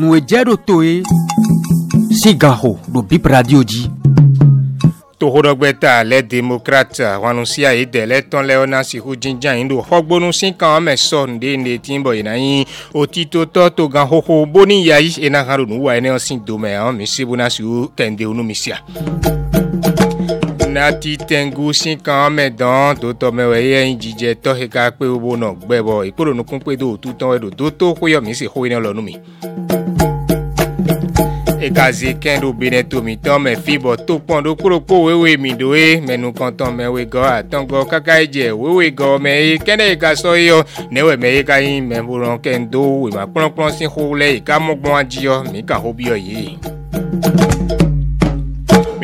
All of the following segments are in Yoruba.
nùgbẹ́jẹ́ ɖo to ye sigaho ɖo bip radio dzi. tohoɖɔgbɛta lɛ démocrate wanusia yi dɛ lɛ tɔn lɛ ɔna siku jinjan yi do xɔgbonu si kan ɔmɛ sɔ nude ne ti bɔ yina yi otitotɔ togan xoxo boni yayi ena hã do nuwa yi ne ɔsi domɛ ɔmɛ sebona si wo kɛnde onu misia nati tẹngu sikan mẹ dán tòótọ́ mẹ wẹ̀ yẹ ìjìjẹ tọ́hẹ ká pé owó náà gbẹ bọ̀ ìkpọ́dọ̀nù kún pé dòwò tó tán ẹ̀dò tó tó kóyọ̀ mí sì hóyè náà lọ́nu mi. ekaze kẹ́ńdó bene tomi tán mẹ fíbọ̀ tó pọ́n ɖo kúròkó wéwé mi ɖo yé mẹnu kan tán mẹ wé àtọ́ngọ́ kaka yé jẹ wéwé gọ́ mẹ yé kẹ́ńdé yé sọ yọ nẹ́wẹ̀ mẹ yé ka yé mẹ bọ̀rọ̀ kẹ́ńdó wèmà sí hó lẹ́ ká mọ́gbọ́n adiyọ mí ka hó e yìí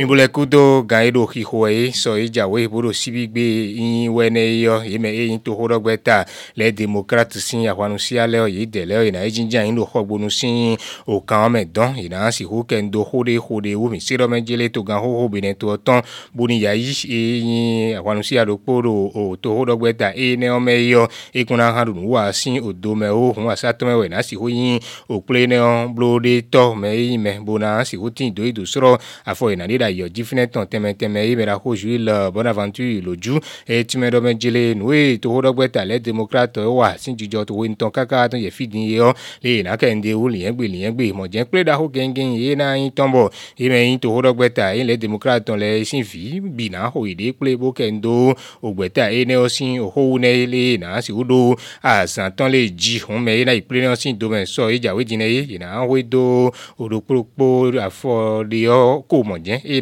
mibule kudo gan eɖo xixo ye sɔ idzawo yi boɖo sibigbe yin wɛnɛ yɔ yime eyin to xɔ ɖɔgbɛ ta le demokrati si aʋanu si alɛ yi de lɛ yina edzidza yin do xɔgbonu si o kan wɔmɛ dɔn yina si ho kɛndo xo de xo de wo mi se ɖɔmɛ dzele to gan xoxo bene to tɔn boni yayi eyin aʋanu si aɖo kpo ɖo o to xo ɖɔgbɛ ta eye ne wɔmɛ yɔ ekuna hã ɖunu wa si o dome wo hun asa tɔmɛ wɛna si ho yin o kple ne wɔn blo de tɔ mɛ eyin mɛ bona si ho ti do yi do srɔ afɔ yina de da yɔ jifinɛ tɔn tɛmɛtɛmɛ yi bɛra ko zui le bonaventure lodzu eye tume dɔ me jele nuwe toho dɔgbe ta lɛ demokrate wa si dzidzɔ toho ŋutɔ kaka tó yɛ fi di yi yɔ le yina kɛnde wo liɛgbe liɛgbe mɔdze kple da ko gɛngɛn ye na yi tɔn bɔ yi mɛ yi toho dɔgbe ta yi lɛ demokrate tɔn lɛ si vi bina ho yi de kple bo kɛndo ogbɛta yi ne yɔ si ohowu ne le yina si wo do azãtɔn le dzi hɔn mɛ yina yi kple ne yɔ si dome sɔ yi dzawe dzi ne ye yina wo do oɖokpokpo afɔ de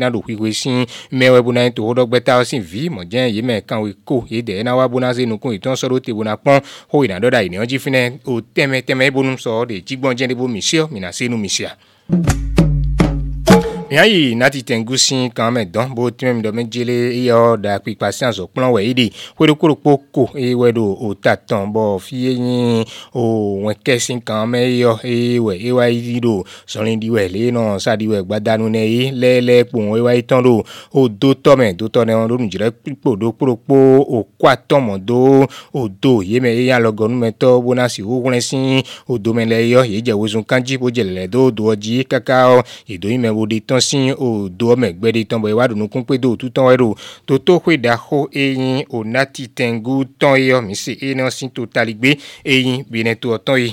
na ɖokui koe si mɛwɛ bona to wo dɔgbe ta si vi mɔdze yi mɛ kan wo ko yi de na wa bona se nukun itɔn sɔ ɖo te bona kpɔn ho yina dɔ da yi ne yɔn dzi fi ne o tɛmɛtɛmɛ ebonu sɔ de dzigbɔn dze de bo mi mina se nu mi sia yayi nati tengusi kan mɛ dɔn bo tìmɛ mi dɔ mɛ jele eyɔ da kpikpa sianso kplɔ wɛ yi de wɛrɛkoro kpoko eye wɛ do o ta tɔn bɔ fiye nyi o wɛ kɛsi kan mɛ eyɔ eye wɛ ewa yi do sɔlin di wɛ lee nɔ sadi wɛ gbadanu nɛ ye lɛlɛ kpɔn ewa yi tɔn do o do tɔ mɛ do tɔ nɛ wɔn lónu dzrɛ kpikpo do kpokpo o kó atɔmɔ do o do ye mɛ eya lɔgɔnu mɛ tɔ bona si wo wlɛ si o do mɛ lɛ eyɔ yedze wosun kanji bo dze lɛ do doɔ dzi kaka edo yi mɛ wo de si o do eme gbe ɖe tɔn bɔ ewa ɖu nukun kpe do otu tɔn wɛ ɖo toto xoe da xo eyin o nati tɛngu tɔn yɔ mi se eyin na si to taligbe eyin bi to ɔtɔn yi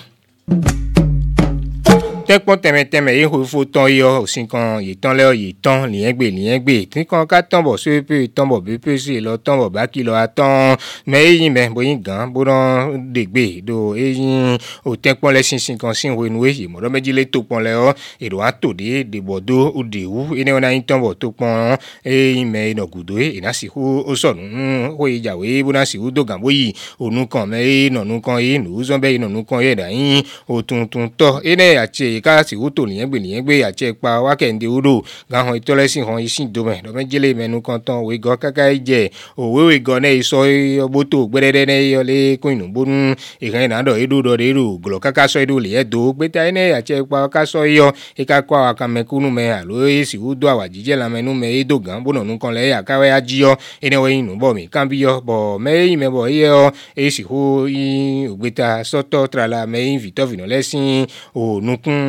tẹ́kpọ́n tẹ̀mẹtẹ̀mẹ yìí fo tán yìí ọ̀ sí kan yìí tán lẹ́yọ̀ yìí tán lìyẹ́gbè lìyẹ́gbè tí kan ká tán bọ̀ sí pé tán bọ̀ bí pé sí lọ tán bọ̀ bá kí lọ atán mẹ eyín mẹ bóyin gàn bóná dègbè do eyín o tẹ́kpọ́n lẹ́ sísìn kan sí ìwé nu èyí mọ̀dọ́ méjì lé tó pọ́n lẹ́ ọ́ èrò wa tò dé dèbọ̀dó òdìwú ẹni wọn náà yín tán bọ̀ tó pọ́n eyín mẹ iná gùdó ìná sì kú ó sọ̀nù ó yẹ ìjà wéé bóná sì kú dògàn bóyì ònú kan mẹ eyín nọ̀nù kan eyín nù ka si woto liɛgbe liɛgbe atse kpa wakɛnde wo ɖo gahɔn itɔlɛ si hɔn isi dome dɔmɛdzele mɛnu kɔntɔn wegɔ kaka edze owewe gɔ ne esɔ boto gbɛdɛdɛ ne yɔ le kɔnyinu bonu ehɛn na dɔ eɖo dɔ de ne atse kpa kasɔ yɔ eka kɔ awa kamɛkunu mɛ alo esi wodo awa dzidzɛ lamɛnu edo gan bonɔ nukɔn lɛ eya kawa ya dzi yɔ ene wɔ yinu bɔ mi kan bi yɔ bɔ mɛ eyi mɛ bɔ eyɛ yɔ esi ho yi ogbeta sɔtɔ trala mɛ eyi vitɔ vinɔ lɛ o nukun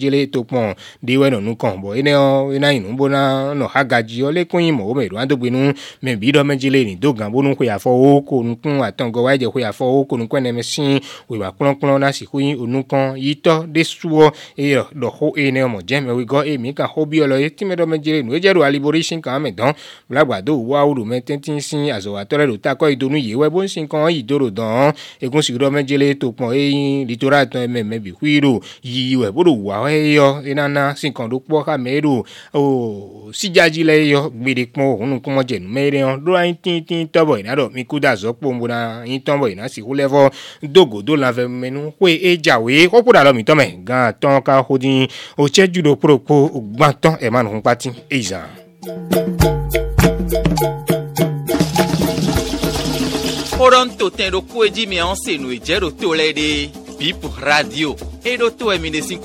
jele to kpɔn de wɔ nɔnu kɔn bɔ ene yɔ ena yi nu bona nɔ ha gadzi yɔ lekun yi mɔ wo me do adogbe mɛ bi dɔ me jele ni do gan bonu ko yafɔ wo ko nukun atɔngɔ wa edze ko yafɔ wo ko nukun ɛnɛ me si wo ba kplɔkplɔ na si ko yi onukɔn de suwɔ eye dɔ xo eye ne mɔ jɛ mɛ wi gɔ eye mi ka xo bi yɔ ye ti me dɔ me jele nu edze do alibori si kan me dɔn blagbado wo do me tɛnti si azɔwatɔ ɖe do ta kɔ yi do nu yi wɛ bo si kan yi do do dɔn ekun si do me jele to kpɔn eyi litora tɔn mɛ e mɛ bi hui do yi wɛ bo do wa eyɔ enana si kan do kpɔ xame ɖo o sidzadzi le eyɔ gbeɖe kpɔn o ŋun kɔmɔ dzenu me ɖe yɔn ɖo anyi titi tɔbɔ yina ɖɔ mikuda zɔ kpɔn bona anyi tɔbɔ yina si wole vɔ dogo do lãvɛ mɛnu hoe edza oye kɔkɔ ɖa lɔ mitɔ mɛ gã tɔn ka ho o tse ju do kpɔɖokpo gbãtɔ ɛmanu ŋkpati eza. kóɖɔ ń tò tẹ̀ ɖo kó edzi mi à ìjẹ́ ɖo tó lẹ́ ɖe bip radio. et l'auto-éminé 5